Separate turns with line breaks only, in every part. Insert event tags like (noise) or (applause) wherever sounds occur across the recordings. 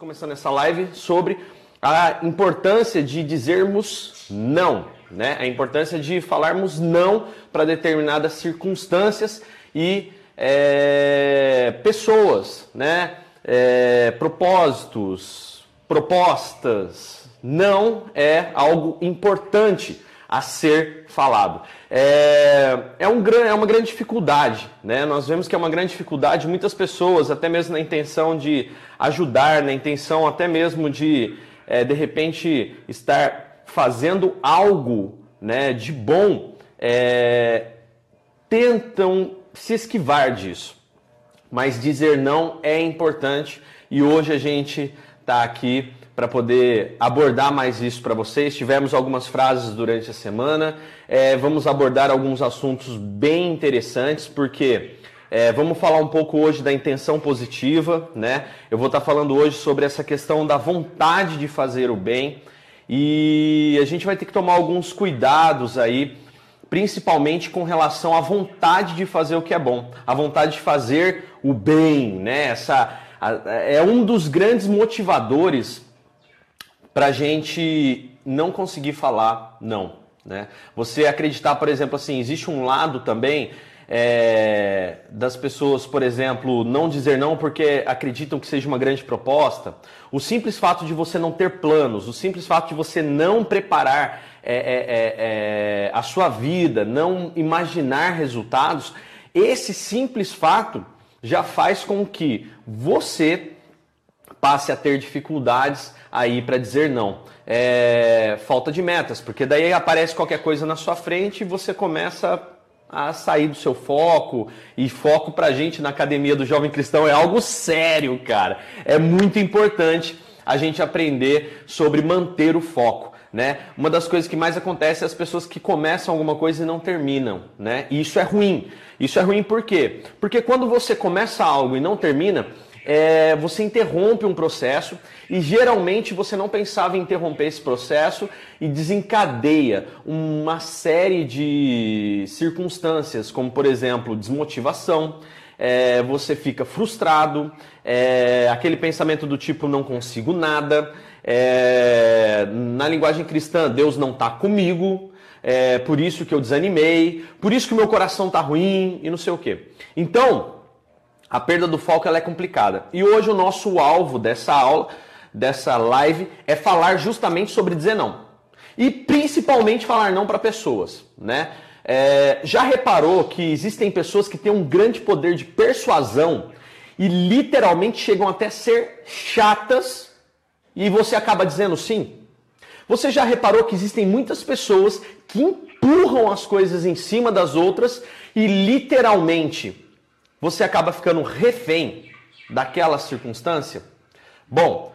começando essa live sobre a importância de dizermos não, né? A importância de falarmos não para determinadas circunstâncias e é, pessoas, né? É, propósitos, propostas. Não é algo importante a ser falado. É, é, um, é uma grande dificuldade, né? Nós vemos que é uma grande dificuldade, muitas pessoas, até mesmo na intenção de ajudar, na intenção até mesmo de, é, de repente, estar fazendo algo né, de bom, é, tentam se esquivar disso. Mas dizer não é importante e hoje a gente está aqui para poder abordar mais isso para vocês. Tivemos algumas frases durante a semana, é, vamos abordar alguns assuntos bem interessantes, porque é, vamos falar um pouco hoje da intenção positiva, né? Eu vou estar tá falando hoje sobre essa questão da vontade de fazer o bem e a gente vai ter que tomar alguns cuidados aí, principalmente com relação à vontade de fazer o que é bom, a vontade de fazer o bem, né? Essa é um dos grandes motivadores para a gente não conseguir falar não. Né? Você acreditar, por exemplo, assim, existe um lado também é, das pessoas, por exemplo, não dizer não porque acreditam que seja uma grande proposta. O simples fato de você não ter planos, o simples fato de você não preparar é, é, é, é a sua vida, não imaginar resultados, esse simples fato já faz com que você passe a ter dificuldades aí para dizer não. É, falta de metas, porque daí aparece qualquer coisa na sua frente e você começa a sair do seu foco. E foco para gente na academia do jovem cristão é algo sério, cara. É muito importante a gente aprender sobre manter o foco. Né? Uma das coisas que mais acontece é as pessoas que começam alguma coisa e não terminam, né? E isso é ruim. Isso é ruim por quê? Porque quando você começa algo e não termina, é, você interrompe um processo e geralmente você não pensava em interromper esse processo e desencadeia uma série de circunstâncias, como por exemplo desmotivação, é, você fica frustrado, é, aquele pensamento do tipo não consigo nada, é, na linguagem cristã Deus não está comigo, é por isso que eu desanimei, por isso que o meu coração está ruim e não sei o que. Então a perda do foco ela é complicada. E hoje o nosso alvo dessa aula, dessa live, é falar justamente sobre dizer não. E principalmente falar não para pessoas, né? É, já reparou que existem pessoas que têm um grande poder de persuasão e literalmente chegam até ser chatas e você acaba dizendo sim? Você já reparou que existem muitas pessoas que empurram as coisas em cima das outras e literalmente você acaba ficando refém daquela circunstância? Bom,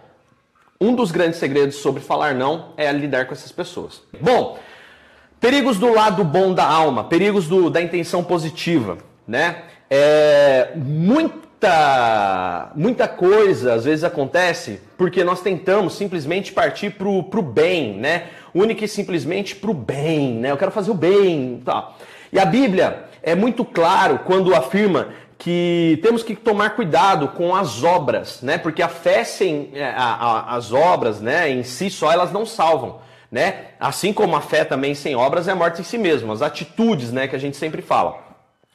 um dos grandes segredos sobre falar não é lidar com essas pessoas. Bom, perigos do lado bom da alma, perigos do, da intenção positiva, né? É, muita, muita coisa às vezes acontece porque nós tentamos simplesmente partir para o bem, né? Única e simplesmente para o bem, né? Eu quero fazer o bem, tá? E a Bíblia é muito claro quando afirma que temos que tomar cuidado com as obras, né? Porque a fé sem é, a, a, as obras, né, em si só elas não salvam, né? Assim como a fé também sem obras é morte em si mesmo, as atitudes, né, que a gente sempre fala.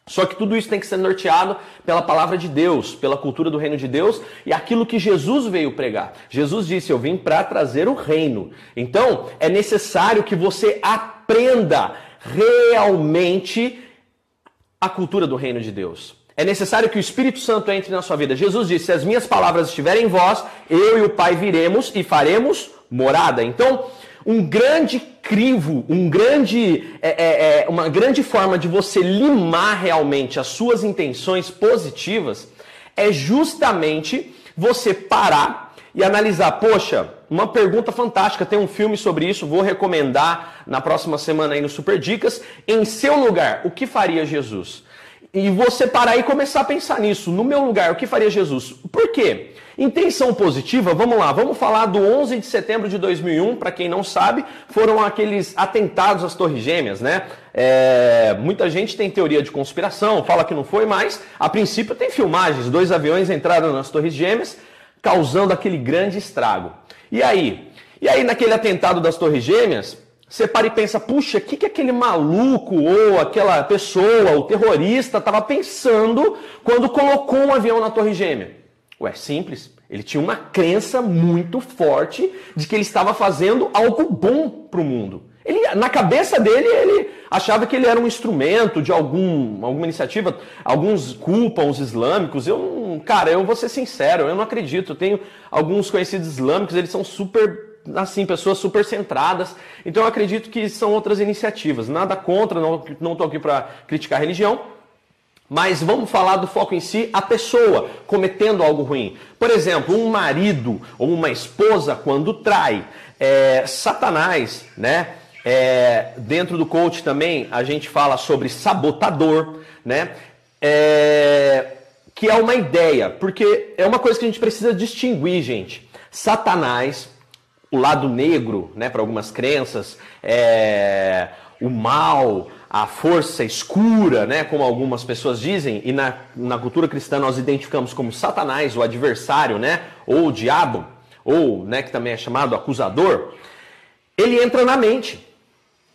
Só que tudo isso tem que ser norteado pela palavra de Deus, pela cultura do reino de Deus e aquilo que Jesus veio pregar. Jesus disse: Eu vim para trazer o reino. Então, é necessário que você aprenda realmente a cultura do reino de Deus. É necessário que o Espírito Santo entre na sua vida. Jesus disse: Se as minhas palavras estiverem em vós, eu e o Pai viremos e faremos morada. Então, um grande crivo, um grande, é, é, é, uma grande forma de você limar realmente as suas intenções positivas é justamente você parar e analisar. Poxa, uma pergunta fantástica, tem um filme sobre isso, vou recomendar na próxima semana aí no Super Dicas. Em seu lugar, o que faria Jesus? E você parar e começar a pensar nisso. No meu lugar, o que faria Jesus? Por quê? Intenção positiva, vamos lá, vamos falar do 11 de setembro de 2001, para quem não sabe, foram aqueles atentados às Torres Gêmeas, né? É, muita gente tem teoria de conspiração, fala que não foi, mas a princípio tem filmagens, dois aviões entraram nas Torres Gêmeas, causando aquele grande estrago. E aí? E aí, naquele atentado das Torres Gêmeas, você para e pensa, puxa, o que, que aquele maluco ou aquela pessoa, o terrorista, estava pensando quando colocou um avião na Torre Gêmea? Ué, simples. Ele tinha uma crença muito forte de que ele estava fazendo algo bom para o mundo. Ele, na cabeça dele, ele achava que ele era um instrumento de algum, alguma iniciativa. Alguns culpam os islâmicos. Eu, cara, eu vou ser sincero, eu não acredito. Eu tenho alguns conhecidos islâmicos, eles são super assim, pessoas super centradas. Então eu acredito que são outras iniciativas. Nada contra, não estou aqui para criticar a religião. Mas vamos falar do foco em si, a pessoa cometendo algo ruim. Por exemplo, um marido ou uma esposa quando trai. É, Satanás, né? É, dentro do coach também a gente fala sobre sabotador, né? É, que é uma ideia, porque é uma coisa que a gente precisa distinguir, gente. Satanás, o lado negro, né, para algumas crenças, é, o mal, a força escura, né, como algumas pessoas dizem, e na, na cultura cristã nós identificamos como Satanás, o adversário, né, ou o diabo, ou né, que também é chamado acusador, ele entra na mente.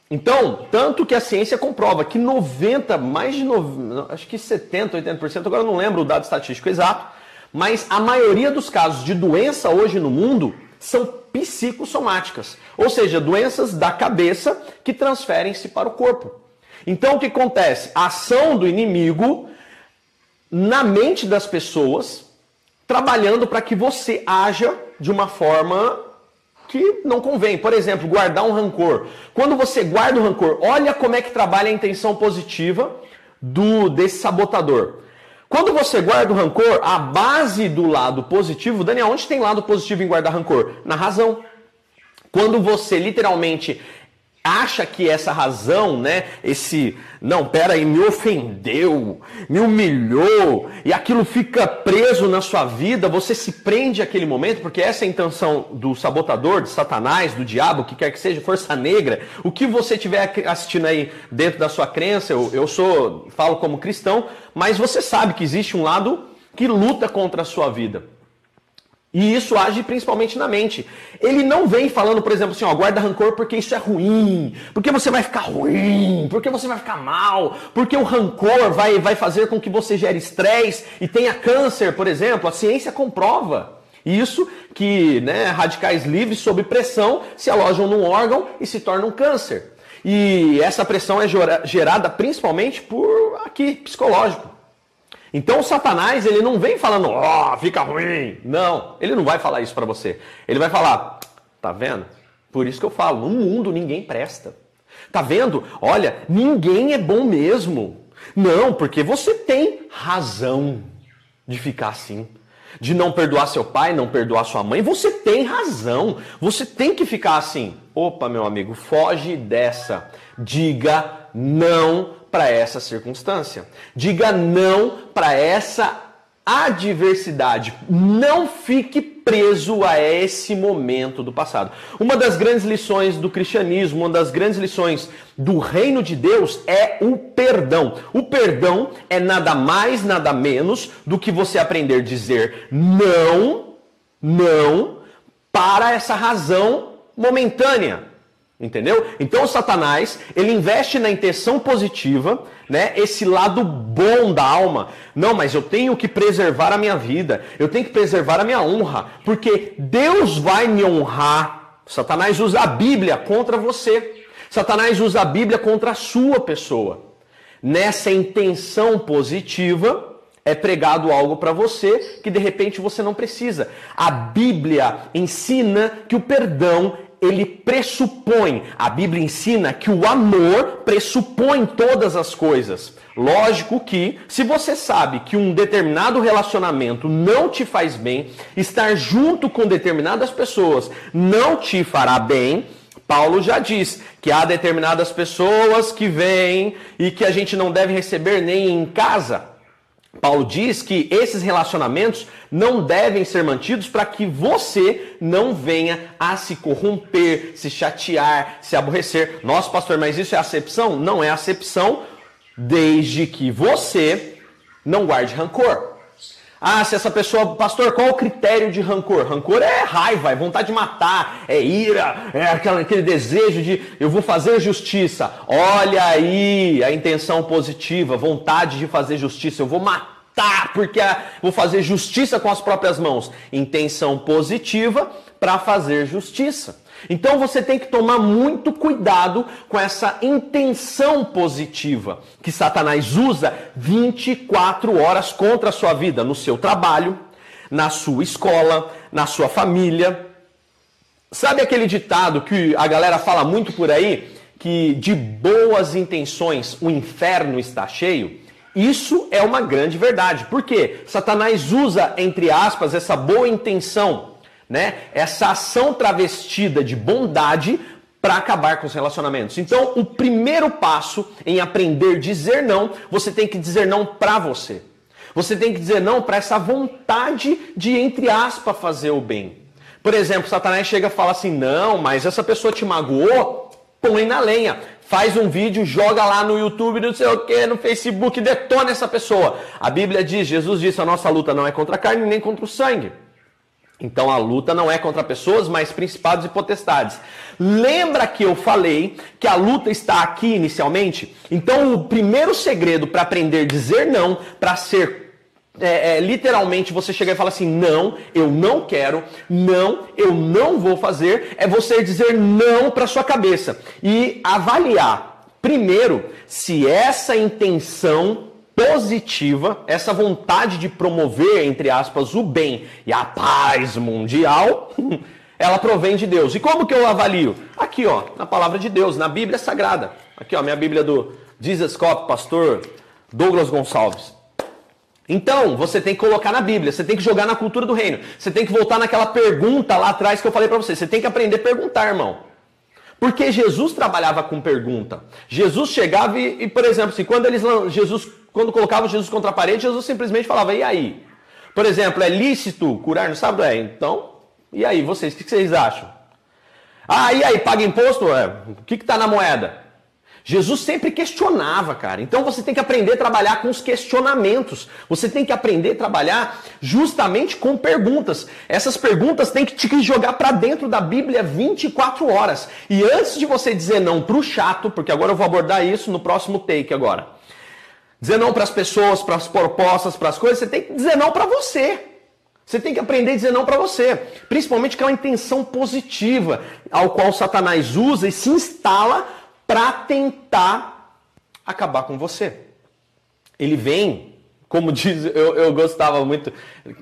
Então, tanto que a ciência comprova que 90, mais de 90, acho que 70, 80%, agora não lembro o dado estatístico exato, mas a maioria dos casos de doença hoje no mundo são psicossomáticas, ou seja, doenças da cabeça que transferem-se para o corpo. Então, o que acontece? A ação do inimigo na mente das pessoas, trabalhando para que você haja de uma forma que não convém. Por exemplo, guardar um rancor. Quando você guarda o rancor, olha como é que trabalha a intenção positiva do desse sabotador. Quando você guarda o rancor, a base do lado positivo, Daniel, onde tem lado positivo em guardar rancor? Na razão. Quando você literalmente acha que essa razão, né, esse, não, pera aí, me ofendeu, me humilhou, e aquilo fica preso na sua vida, você se prende àquele momento, porque essa é a intenção do sabotador, de Satanás, do diabo, que quer que seja, força negra, o que você estiver assistindo aí dentro da sua crença, eu, eu sou, falo como cristão, mas você sabe que existe um lado que luta contra a sua vida. E isso age principalmente na mente. Ele não vem falando, por exemplo, assim, ó, guarda rancor porque isso é ruim, porque você vai ficar ruim, porque você vai ficar mal, porque o rancor vai, vai fazer com que você gere estresse e tenha câncer, por exemplo. A ciência comprova. Isso que né, radicais livres sob pressão se alojam num órgão e se tornam câncer. E essa pressão é gerada principalmente por aqui, psicológico. Então Satanás, ele não vem falando, ó, oh, fica ruim. Não, ele não vai falar isso para você. Ele vai falar, tá vendo? Por isso que eu falo, no mundo ninguém presta. Tá vendo? Olha, ninguém é bom mesmo. Não, porque você tem razão de ficar assim. De não perdoar seu pai, não perdoar sua mãe, você tem razão. Você tem que ficar assim. Opa, meu amigo, foge dessa. Diga não para essa circunstância. Diga não para essa adversidade. Não fique preso a esse momento do passado. Uma das grandes lições do cristianismo, uma das grandes lições do reino de Deus é o perdão. O perdão é nada mais, nada menos do que você aprender a dizer não, não para essa razão momentânea. Entendeu? Então Satanás, ele investe na intenção positiva, né? Esse lado bom da alma. Não, mas eu tenho que preservar a minha vida, eu tenho que preservar a minha honra, porque Deus vai me honrar. Satanás usa a Bíblia contra você. Satanás usa a Bíblia contra a sua pessoa. Nessa intenção positiva, é pregado algo para você que de repente você não precisa. A Bíblia ensina que o perdão ele pressupõe, a Bíblia ensina que o amor pressupõe todas as coisas. Lógico que, se você sabe que um determinado relacionamento não te faz bem, estar junto com determinadas pessoas não te fará bem, Paulo já diz que há determinadas pessoas que vêm e que a gente não deve receber nem em casa. Paulo diz que esses relacionamentos não devem ser mantidos para que você não venha a se corromper, se chatear, se aborrecer. Nossa, pastor, mas isso é acepção? Não é acepção, desde que você não guarde rancor. Ah, se essa pessoa, pastor, qual o critério de rancor? Rancor é raiva, é vontade de matar, é ira, é aquele, aquele desejo de eu vou fazer justiça. Olha aí a intenção positiva, vontade de fazer justiça, eu vou matar porque vou fazer justiça com as próprias mãos. Intenção positiva para fazer justiça. Então você tem que tomar muito cuidado com essa intenção positiva que Satanás usa 24 horas contra a sua vida, no seu trabalho, na sua escola, na sua família. Sabe aquele ditado que a galera fala muito por aí? Que de boas intenções o inferno está cheio? Isso é uma grande verdade. Por quê? Satanás usa, entre aspas, essa boa intenção né? Essa ação travestida de bondade para acabar com os relacionamentos. Então, o primeiro passo em aprender a dizer não, você tem que dizer não para você. Você tem que dizer não para essa vontade de, entre aspas, fazer o bem. Por exemplo, Satanás chega e fala assim: não, mas essa pessoa te magoou, põe na lenha. Faz um vídeo, joga lá no YouTube, não sei o que, no Facebook, detona essa pessoa. A Bíblia diz, Jesus disse, a nossa luta não é contra a carne nem contra o sangue. Então a luta não é contra pessoas, mas principados e potestades. Lembra que eu falei que a luta está aqui inicialmente? Então o primeiro segredo para aprender a dizer não, para ser é, é, literalmente você chegar e falar assim: não, eu não quero, não, eu não vou fazer, é você dizer não para sua cabeça e avaliar primeiro se essa intenção positiva, essa vontade de promover, entre aspas, o bem e a paz mundial, (laughs) ela provém de Deus. E como que eu avalio? Aqui, ó, na palavra de Deus, na Bíblia Sagrada. Aqui, ó, minha Bíblia do Jesus Cop, pastor Douglas Gonçalves. Então, você tem que colocar na Bíblia, você tem que jogar na cultura do reino. Você tem que voltar naquela pergunta lá atrás que eu falei para você. Você tem que aprender a perguntar, irmão. Porque Jesus trabalhava com pergunta. Jesus chegava e, e por exemplo, assim, quando eles Jesus quando colocava Jesus contra a parede, Jesus simplesmente falava, e aí? Por exemplo, é lícito curar no sábado? É, então, e aí, vocês, o que vocês acham? Ah, e aí, paga imposto? É, o que está na moeda? Jesus sempre questionava, cara. Então você tem que aprender a trabalhar com os questionamentos. Você tem que aprender a trabalhar justamente com perguntas. Essas perguntas têm que te jogar para dentro da Bíblia 24 horas. E antes de você dizer não para o chato, porque agora eu vou abordar isso no próximo take agora. Dizer não para as pessoas, para as propostas, para as coisas, você tem que dizer não para você. Você tem que aprender a dizer não para você. Principalmente aquela intenção positiva ao qual Satanás usa e se instala para tentar acabar com você. Ele vem, como (laughs) diz, eu, eu gostava muito.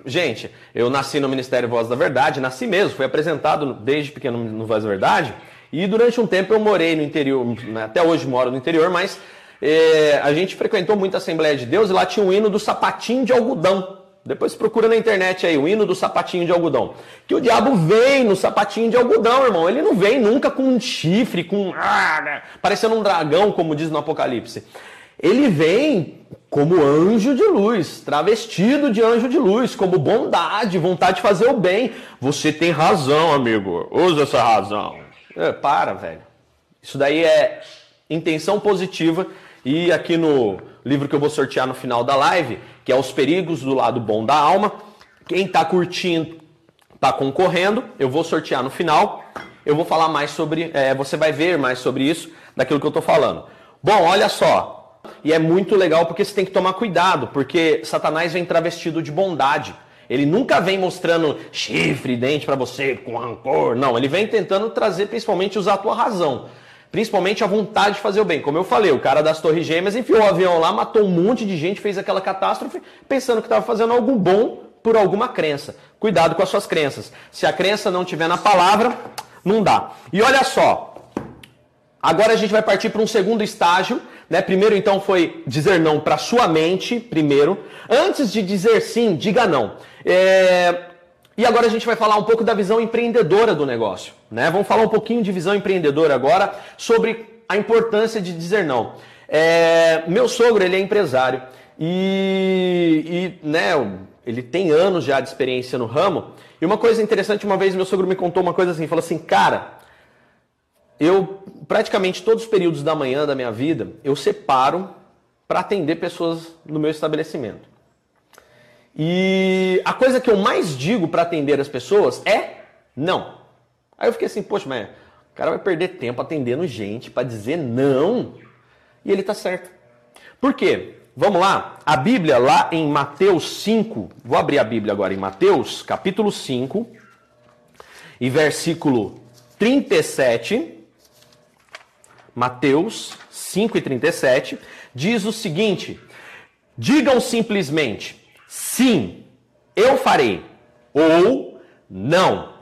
Gente, eu nasci no Ministério Voz da Verdade, nasci mesmo, fui apresentado desde pequeno no Voz da Verdade. E durante um tempo eu morei no interior, até hoje moro no interior, mas é, a gente frequentou muito a Assembleia de Deus e lá tinha um hino do sapatinho de algodão. Depois procura na internet aí, o hino do sapatinho de algodão. Que o diabo vem no sapatinho de algodão, irmão. Ele não vem nunca com um chifre, com. Ah, né, parecendo um dragão, como diz no Apocalipse. Ele vem como anjo de luz, travestido de anjo de luz, como bondade, vontade de fazer o bem. Você tem razão, amigo. Usa essa razão. É, para, velho. Isso daí é intenção positiva e aqui no livro que eu vou sortear no final da live, que é Os Perigos do Lado Bom da Alma, quem está curtindo, está concorrendo, eu vou sortear no final. Eu vou falar mais sobre, é, você vai ver mais sobre isso, daquilo que eu estou falando. Bom, olha só, e é muito legal porque você tem que tomar cuidado, porque Satanás vem travestido de bondade. Ele nunca vem mostrando chifre, dente para você com rancor. Não, ele vem tentando trazer principalmente usar a tua razão. Principalmente a vontade de fazer o bem. Como eu falei, o cara das Torres Gêmeas enfiou o avião lá, matou um monte de gente, fez aquela catástrofe, pensando que estava fazendo algo bom por alguma crença. Cuidado com as suas crenças. Se a crença não tiver na palavra, não dá. E olha só, agora a gente vai partir para um segundo estágio. Né? Primeiro, então, foi dizer não para sua mente, primeiro. Antes de dizer sim, diga não. É... E agora a gente vai falar um pouco da visão empreendedora do negócio. Né? Vamos falar um pouquinho de visão empreendedora agora sobre a importância de dizer não. É, meu sogro ele é empresário e, e né, ele tem anos já de experiência no ramo. E uma coisa interessante, uma vez meu sogro me contou uma coisa assim, falou assim, cara, eu praticamente todos os períodos da manhã da minha vida eu separo para atender pessoas no meu estabelecimento. E a coisa que eu mais digo para atender as pessoas é não. Aí eu fiquei assim, poxa, mas o cara vai perder tempo atendendo gente para dizer não. E ele tá certo. Por quê? Vamos lá? A Bíblia lá em Mateus 5, vou abrir a Bíblia agora em Mateus, capítulo 5, e versículo 37. Mateus 5 e 37 diz o seguinte: Digam simplesmente sim, eu farei, ou não,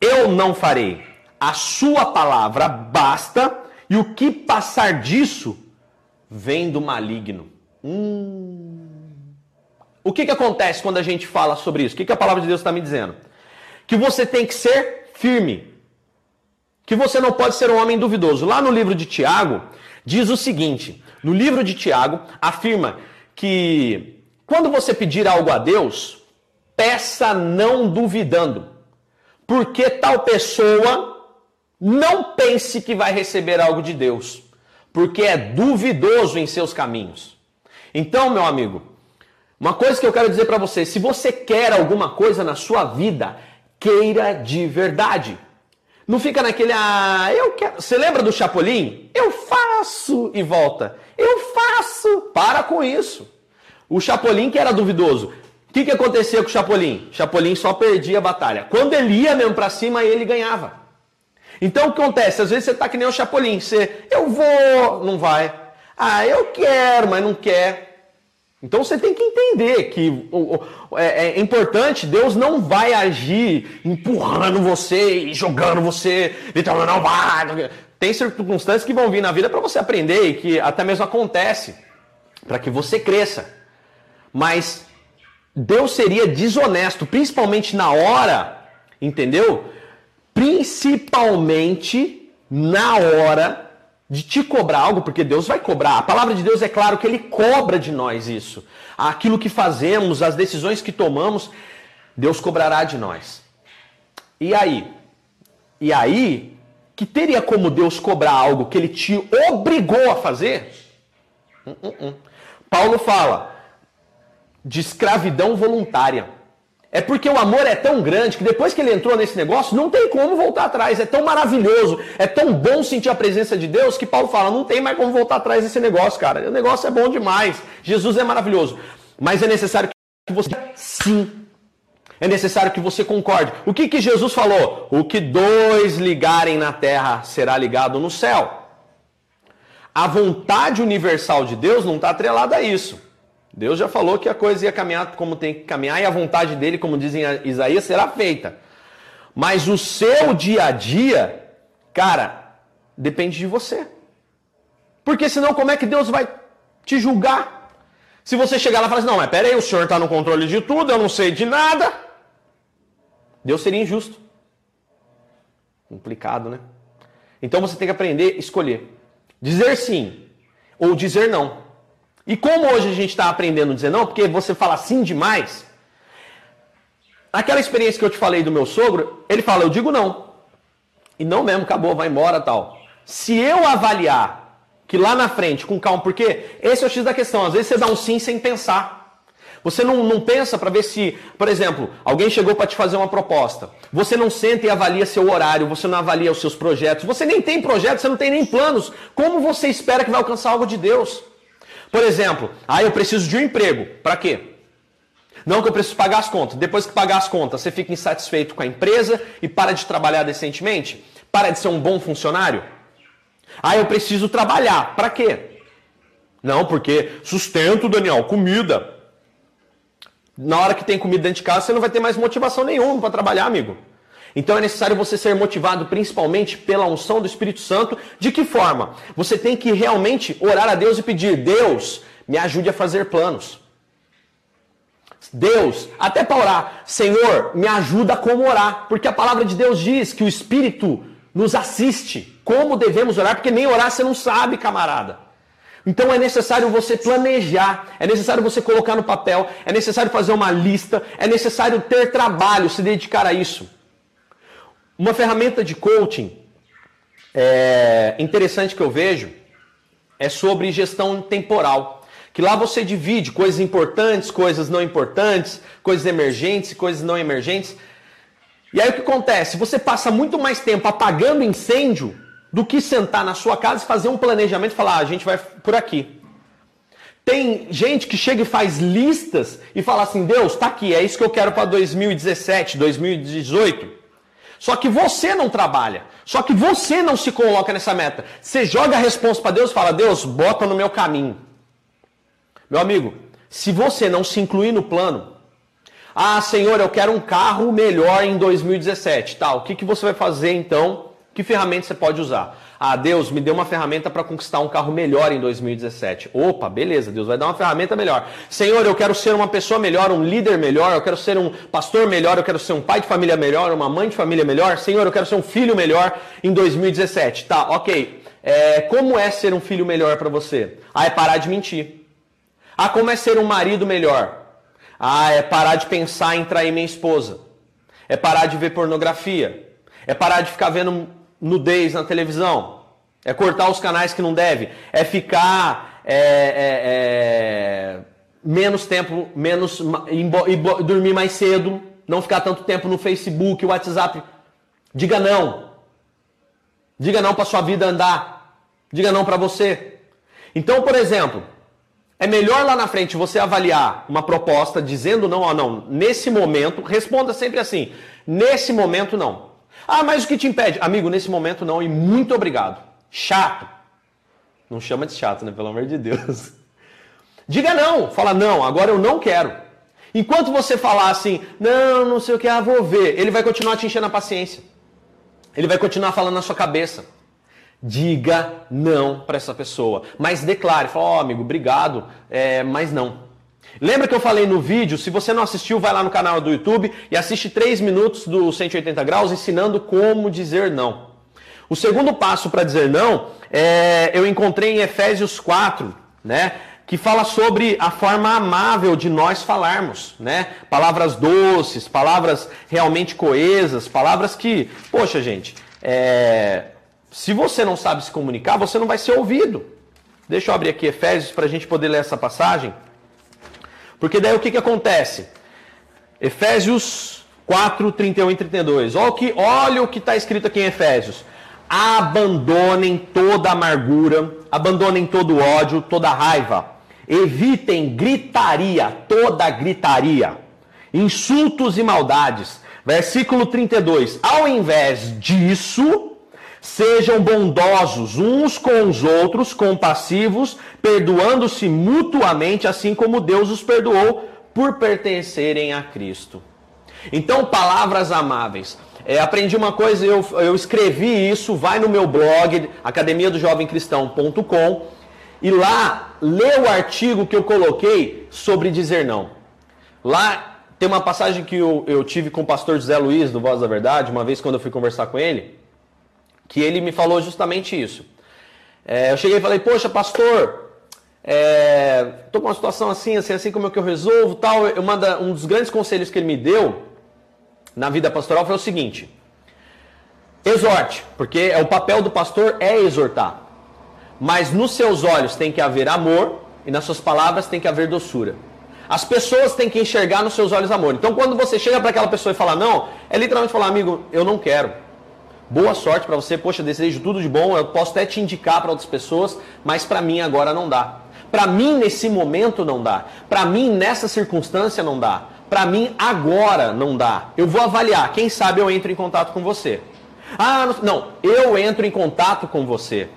eu não farei. A sua palavra basta, e o que passar disso vem do maligno. Hum. O que, que acontece quando a gente fala sobre isso? O que, que a palavra de Deus está me dizendo? Que você tem que ser firme. Que você não pode ser um homem duvidoso. Lá no livro de Tiago, diz o seguinte: no livro de Tiago, afirma que quando você pedir algo a Deus, peça não duvidando, porque tal pessoa não pense que vai receber algo de Deus, porque é duvidoso em seus caminhos. Então, meu amigo, uma coisa que eu quero dizer para você: se você quer alguma coisa na sua vida, queira de verdade. Não fica naquele, ah, eu quero. Você lembra do Chapolin? Eu faço e volta. Eu faço. Para com isso. O Chapolin que era duvidoso. O que, que acontecia com o Chapolin? Chapolin só perdia a batalha. Quando ele ia mesmo para cima, ele ganhava. Então o que acontece? Às vezes você tá que nem o Chapolin. Você, eu vou, não vai. Ah, eu quero, mas não quer. Então você tem que entender que é, é, importante, Deus não vai agir empurrando você e jogando você, então não vai. Tem circunstâncias que vão vir na vida para você aprender e que até mesmo acontece, para que você cresça. Mas Deus seria desonesto, principalmente na hora, entendeu? Principalmente na hora de te cobrar algo, porque Deus vai cobrar. A palavra de Deus é claro que Ele cobra de nós isso. Aquilo que fazemos, as decisões que tomamos, Deus cobrará de nós. E aí? E aí, que teria como Deus cobrar algo que Ele te obrigou a fazer? Uh, uh, uh. Paulo fala de escravidão voluntária. É porque o amor é tão grande que depois que ele entrou nesse negócio, não tem como voltar atrás. É tão maravilhoso, é tão bom sentir a presença de Deus que Paulo fala: não tem mais como voltar atrás desse negócio, cara. O negócio é bom demais. Jesus é maravilhoso. Mas é necessário que você sim. É necessário que você concorde. O que, que Jesus falou? O que dois ligarem na terra será ligado no céu. A vontade universal de Deus não está atrelada a isso. Deus já falou que a coisa ia caminhar como tem que caminhar e a vontade dele, como dizem Isaías, será feita. Mas o seu dia a dia, cara, depende de você. Porque senão como é que Deus vai te julgar? Se você chegar lá e falar assim, não, mas peraí, o senhor está no controle de tudo, eu não sei de nada. Deus seria injusto. Complicado, né? Então você tem que aprender a escolher. Dizer sim ou dizer não. E como hoje a gente está aprendendo a dizer não, porque você fala sim demais, aquela experiência que eu te falei do meu sogro, ele fala, eu digo não. E não mesmo, acabou, vai embora tal. Se eu avaliar que lá na frente, com calma, porque esse é o X da questão, às vezes você dá um sim sem pensar. Você não, não pensa para ver se, por exemplo, alguém chegou para te fazer uma proposta. Você não senta e avalia seu horário, você não avalia os seus projetos, você nem tem projetos, você não tem nem planos. Como você espera que vai alcançar algo de Deus? Por exemplo, ah, eu preciso de um emprego. Para quê? Não que eu preciso pagar as contas. Depois que pagar as contas, você fica insatisfeito com a empresa e para de trabalhar decentemente? Para de ser um bom funcionário? Ah, eu preciso trabalhar. Para quê? Não, porque sustento, Daniel, comida. Na hora que tem comida dentro de casa, você não vai ter mais motivação nenhuma para trabalhar, amigo. Então é necessário você ser motivado principalmente pela unção do Espírito Santo. De que forma? Você tem que realmente orar a Deus e pedir: Deus, me ajude a fazer planos. Deus, até para orar, Senhor, me ajuda como orar, porque a palavra de Deus diz que o Espírito nos assiste. Como devemos orar, porque nem orar você não sabe, camarada. Então é necessário você planejar, é necessário você colocar no papel, é necessário fazer uma lista, é necessário ter trabalho, se dedicar a isso. Uma ferramenta de coaching é, interessante que eu vejo é sobre gestão temporal. que lá você divide coisas importantes, coisas não importantes, coisas emergentes, coisas não emergentes. E aí o que acontece? Você passa muito mais tempo apagando incêndio do que sentar na sua casa e fazer um planejamento e falar, ah, a gente vai por aqui. Tem gente que chega e faz listas e fala assim: Deus, tá aqui, é isso que eu quero para 2017, 2018. Só que você não trabalha. Só que você não se coloca nessa meta. Você joga a resposta para Deus e fala: Deus, bota no meu caminho. Meu amigo, se você não se incluir no plano, ah, Senhor, eu quero um carro melhor em 2017. Tá, o que, que você vai fazer então? Que ferramenta você pode usar? Ah, Deus me deu uma ferramenta para conquistar um carro melhor em 2017. Opa, beleza, Deus vai dar uma ferramenta melhor. Senhor, eu quero ser uma pessoa melhor, um líder melhor, eu quero ser um pastor melhor, eu quero ser um pai de família melhor, uma mãe de família melhor. Senhor, eu quero ser um filho melhor em 2017. Tá, ok. É, como é ser um filho melhor para você? Ah, é parar de mentir. Ah, como é ser um marido melhor? Ah, é parar de pensar em trair minha esposa. É parar de ver pornografia. É parar de ficar vendo nudez na televisão, é cortar os canais que não deve, é ficar é, é, é, menos tempo, menos e, e dormir mais cedo, não ficar tanto tempo no Facebook, WhatsApp. Diga não. Diga não para sua vida andar. Diga não para você. Então, por exemplo, é melhor lá na frente você avaliar uma proposta dizendo não ou não. Nesse momento, responda sempre assim: nesse momento não. Ah, mas o que te impede? Amigo, nesse momento não, e muito obrigado. Chato. Não chama de chato, né? Pelo amor de Deus. (laughs) Diga não. Fala, não, agora eu não quero. Enquanto você falar assim, não, não sei o que, ah, vou ver, ele vai continuar te enchendo a paciência. Ele vai continuar falando na sua cabeça. Diga não para essa pessoa. Mas declare, fala, ó oh, amigo, obrigado, é, mas não. Lembra que eu falei no vídeo? Se você não assistiu, vai lá no canal do YouTube e assiste 3 minutos do 180 graus ensinando como dizer não. O segundo passo para dizer não é, eu encontrei em Efésios 4, né? Que fala sobre a forma amável de nós falarmos, né? Palavras doces, palavras realmente coesas, palavras que, poxa, gente, é, se você não sabe se comunicar, você não vai ser ouvido. Deixa eu abrir aqui Efésios para a gente poder ler essa passagem. Porque daí o que, que acontece? Efésios 4, 31 e 32. Olha o que olha o que está escrito aqui em Efésios. Abandonem toda amargura, abandonem todo ódio, toda raiva. Evitem gritaria, toda gritaria, insultos e maldades. Versículo 32. Ao invés disso, Sejam bondosos uns com os outros, compassivos, perdoando-se mutuamente, assim como Deus os perdoou por pertencerem a Cristo. Então, palavras amáveis. É, aprendi uma coisa, eu, eu escrevi isso, vai no meu blog, academia do jovem cristão.com, e lá lê o artigo que eu coloquei sobre dizer não. Lá tem uma passagem que eu, eu tive com o pastor José Luiz, do Voz da Verdade, uma vez quando eu fui conversar com ele que ele me falou justamente isso. É, eu cheguei e falei, poxa, pastor, é, com uma situação assim, assim, assim, como é que eu resolvo tal. Eu manda, um dos grandes conselhos que ele me deu na vida pastoral foi o seguinte: exorte, porque é o papel do pastor é exortar. Mas nos seus olhos tem que haver amor e nas suas palavras tem que haver doçura. As pessoas têm que enxergar nos seus olhos amor. Então, quando você chega para aquela pessoa e fala não, é literalmente falar, amigo, eu não quero. Boa sorte para você, poxa, desejo tudo de bom. Eu posso até te indicar para outras pessoas, mas para mim agora não dá. Para mim nesse momento não dá. Para mim nessa circunstância não dá. Para mim agora não dá. Eu vou avaliar. Quem sabe eu entro em contato com você. Ah, não, eu entro em contato com você.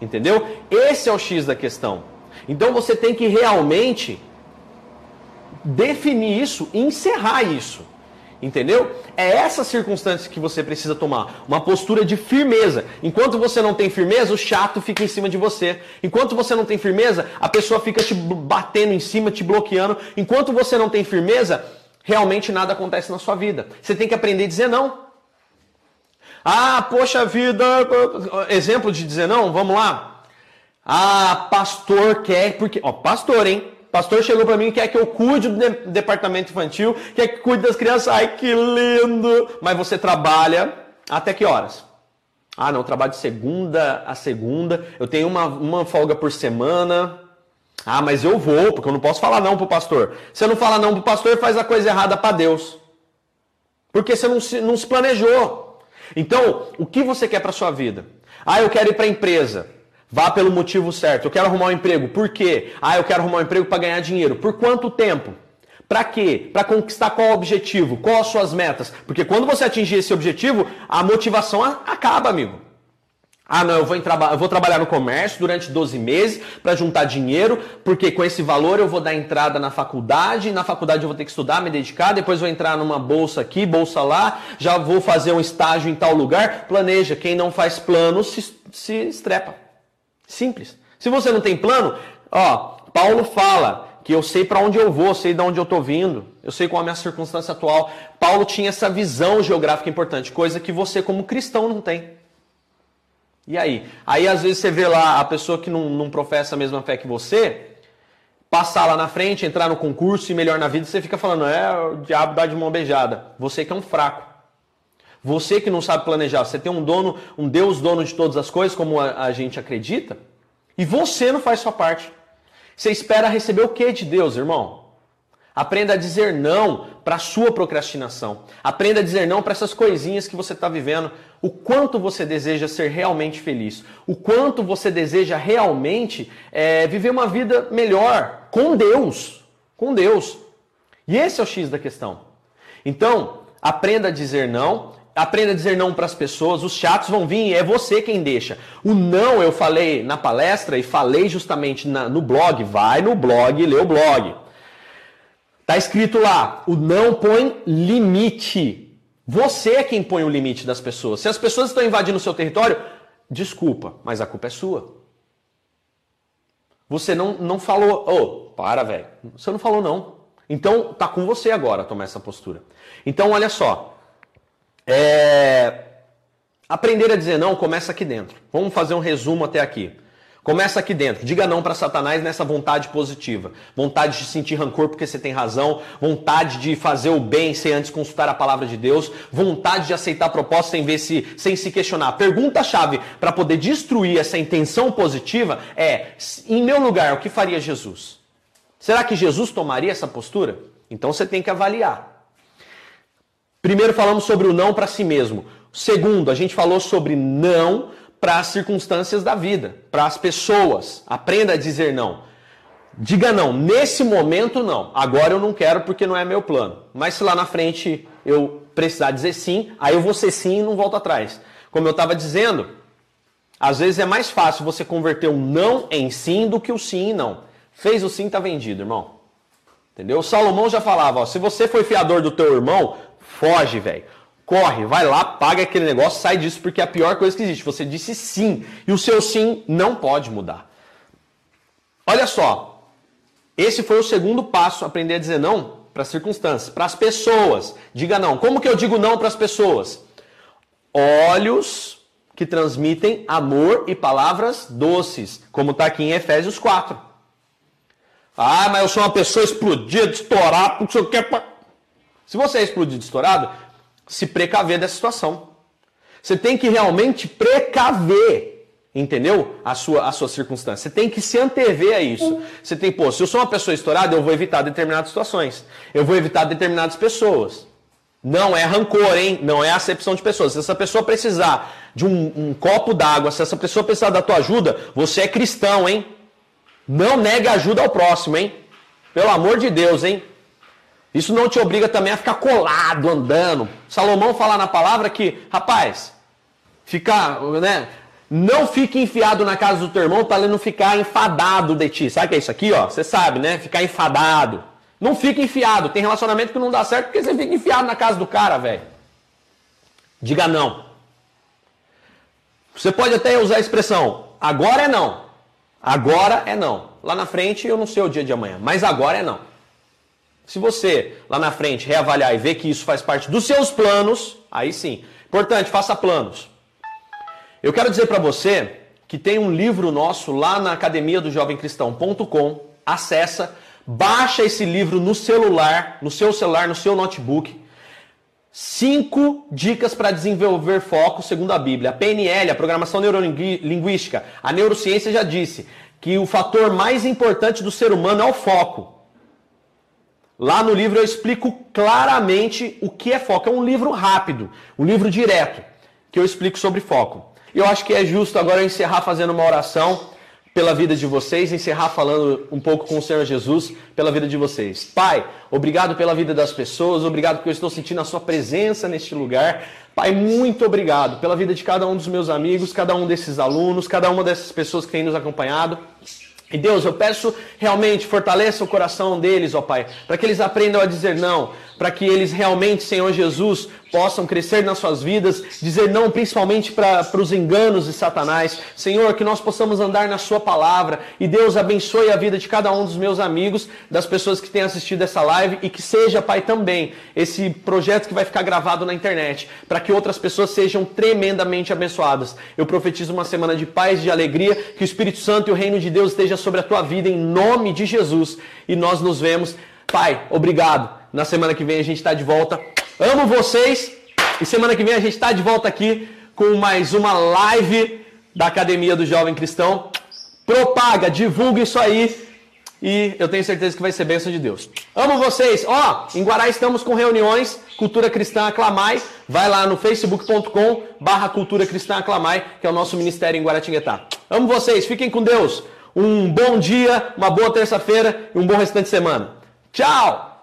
Entendeu? Esse é o X da questão. Então você tem que realmente definir isso encerrar isso. Entendeu? É essa circunstância que você precisa tomar. Uma postura de firmeza. Enquanto você não tem firmeza, o chato fica em cima de você. Enquanto você não tem firmeza, a pessoa fica te batendo em cima, te bloqueando. Enquanto você não tem firmeza, realmente nada acontece na sua vida. Você tem que aprender a dizer não. Ah, poxa vida. Exemplo de dizer não, vamos lá. Ah, pastor quer, porque. Ó, pastor, hein? Pastor chegou para mim, quer que eu cuide do departamento infantil, quer que cuide das crianças. Ai, que lindo! Mas você trabalha até que horas? Ah, não, trabalho de segunda a segunda, eu tenho uma, uma folga por semana. Ah, mas eu vou, porque eu não posso falar não pro pastor. Você não fala não pro pastor, faz a coisa errada para Deus. Porque você não se, não se planejou. Então, o que você quer para sua vida? Ah, eu quero ir para empresa. Vá pelo motivo certo. Eu quero arrumar um emprego. Por quê? Ah, eu quero arrumar um emprego para ganhar dinheiro. Por quanto tempo? Para quê? Para conquistar qual objetivo? Qual as suas metas? Porque quando você atingir esse objetivo, a motivação acaba, amigo. Ah, não, eu vou, eu vou trabalhar no comércio durante 12 meses para juntar dinheiro, porque com esse valor eu vou dar entrada na faculdade, na faculdade eu vou ter que estudar, me dedicar, depois vou entrar numa bolsa aqui, bolsa lá, já vou fazer um estágio em tal lugar. Planeja, quem não faz plano se, se estrepa. Simples. Se você não tem plano, ó, Paulo fala que eu sei para onde eu vou, sei de onde eu estou vindo, eu sei qual é a minha circunstância atual. Paulo tinha essa visão geográfica importante, coisa que você como cristão não tem. E aí? Aí às vezes você vê lá a pessoa que não, não professa a mesma fé que você, passar lá na frente, entrar no concurso e melhor na vida, você fica falando, é, o diabo dá de mão beijada. Você que é um fraco. Você que não sabe planejar, você tem um dono, um Deus dono de todas as coisas, como a, a gente acredita, e você não faz sua parte. Você espera receber o que de Deus, irmão? Aprenda a dizer não para a sua procrastinação. Aprenda a dizer não para essas coisinhas que você está vivendo. O quanto você deseja ser realmente feliz. O quanto você deseja realmente é, viver uma vida melhor com Deus. Com Deus. E esse é o X da questão. Então, aprenda a dizer não. Aprenda a dizer não para as pessoas. Os chatos vão vir é você quem deixa. O não eu falei na palestra e falei justamente na, no blog. Vai no blog, lê o blog. Tá escrito lá, o não põe limite. Você é quem põe o limite das pessoas. Se as pessoas estão invadindo o seu território, desculpa, mas a culpa é sua. Você não, não falou, ô, oh, para, velho. Você não falou não. Então tá com você agora tomar essa postura. Então olha só, é... aprender a dizer não começa aqui dentro. Vamos fazer um resumo até aqui. Começa aqui dentro. Diga não para Satanás nessa vontade positiva. Vontade de sentir rancor porque você tem razão. Vontade de fazer o bem sem antes consultar a palavra de Deus. Vontade de aceitar a proposta sem, ver se, sem se questionar. Pergunta-chave para poder destruir essa intenção positiva é: em meu lugar, o que faria Jesus? Será que Jesus tomaria essa postura? Então você tem que avaliar. Primeiro falamos sobre o não para si mesmo. Segundo, a gente falou sobre não para as circunstâncias da vida, para as pessoas. Aprenda a dizer não. Diga não, nesse momento não. Agora eu não quero porque não é meu plano. Mas se lá na frente eu precisar dizer sim, aí eu vou ser sim e não volto atrás. Como eu estava dizendo, às vezes é mais fácil você converter um não em sim do que o sim em não. Fez o sim, tá vendido, irmão. Entendeu? Salomão já falava, ó, se você foi fiador do teu irmão, foge, velho. Corre, vai lá, paga aquele negócio, sai disso, porque é a pior coisa que existe. Você disse sim, e o seu sim não pode mudar. Olha só, esse foi o segundo passo, aprender a dizer não para as circunstâncias, para as pessoas. Diga não. Como que eu digo não para as pessoas? Olhos que transmitem amor e palavras doces, como está aqui em Efésios 4. Ah, mas eu sou uma pessoa explodida, estourada, porque eu quero. Se você é explodido, estourado, se precaver dessa situação. Você tem que realmente precaver, entendeu? A sua, a sua circunstância. Você tem que se antever a isso. Você tem, pô, se eu sou uma pessoa estourada, eu vou evitar determinadas situações. Eu vou evitar determinadas pessoas. Não é rancor, hein? Não é acepção de pessoas. Se essa pessoa precisar de um, um copo d'água, se essa pessoa precisar da tua ajuda, você é cristão, hein? Não nega ajuda ao próximo, hein? Pelo amor de Deus, hein? Isso não te obriga também a ficar colado, andando. Salomão fala na palavra que, rapaz, ficar, né? Não fique enfiado na casa do teu irmão para ele não ficar enfadado de ti. Sabe o que é isso aqui, ó? Você sabe, né? Ficar enfadado. Não fique enfiado. Tem relacionamento que não dá certo porque você fica enfiado na casa do cara, velho. Diga não. Você pode até usar a expressão agora é não. Agora é não. Lá na frente eu não sei o dia de amanhã, mas agora é não. Se você lá na frente reavaliar e ver que isso faz parte dos seus planos, aí sim. Importante, faça planos. Eu quero dizer para você que tem um livro nosso lá na academia do jovemcristão.com. Acessa, baixa esse livro no celular, no seu celular, no seu notebook. Cinco dicas para desenvolver foco segundo a Bíblia. A PNL, a programação neurolinguística, a neurociência já disse que o fator mais importante do ser humano é o foco. Lá no livro eu explico claramente o que é foco. É um livro rápido, um livro direto, que eu explico sobre foco. Eu acho que é justo agora eu encerrar fazendo uma oração pela vida de vocês, encerrar falando um pouco com o Senhor Jesus pela vida de vocês. Pai, obrigado pela vida das pessoas, obrigado porque eu estou sentindo a sua presença neste lugar. Pai, muito obrigado pela vida de cada um dos meus amigos, cada um desses alunos, cada uma dessas pessoas que têm nos acompanhado. E Deus, eu peço realmente fortaleça o coração deles, ó Pai, para que eles aprendam a dizer não, para que eles realmente, Senhor Jesus, possam crescer nas suas vidas, dizer não principalmente para os enganos de Satanás. Senhor, que nós possamos andar na Sua palavra e Deus abençoe a vida de cada um dos meus amigos, das pessoas que têm assistido essa live e que seja, Pai, também esse projeto que vai ficar gravado na internet, para que outras pessoas sejam tremendamente abençoadas. Eu profetizo uma semana de paz, de alegria, que o Espírito Santo e o reino de Deus esteja sobre a tua vida em nome de Jesus e nós nos vemos. Pai, obrigado. Na semana que vem a gente está de volta. Amo vocês e semana que vem a gente está de volta aqui com mais uma live da Academia do Jovem Cristão. Propaga, divulga isso aí e eu tenho certeza que vai ser bênção de Deus. Amo vocês. Ó, em Guará estamos com reuniões Cultura Cristã Aclamai. Vai lá no facebook.com barra Cultura Cristã Aclamai, que é o nosso ministério em Guaratinguetá. Amo vocês, fiquem com Deus. Um bom dia, uma boa terça-feira e um bom restante de semana. Tchau!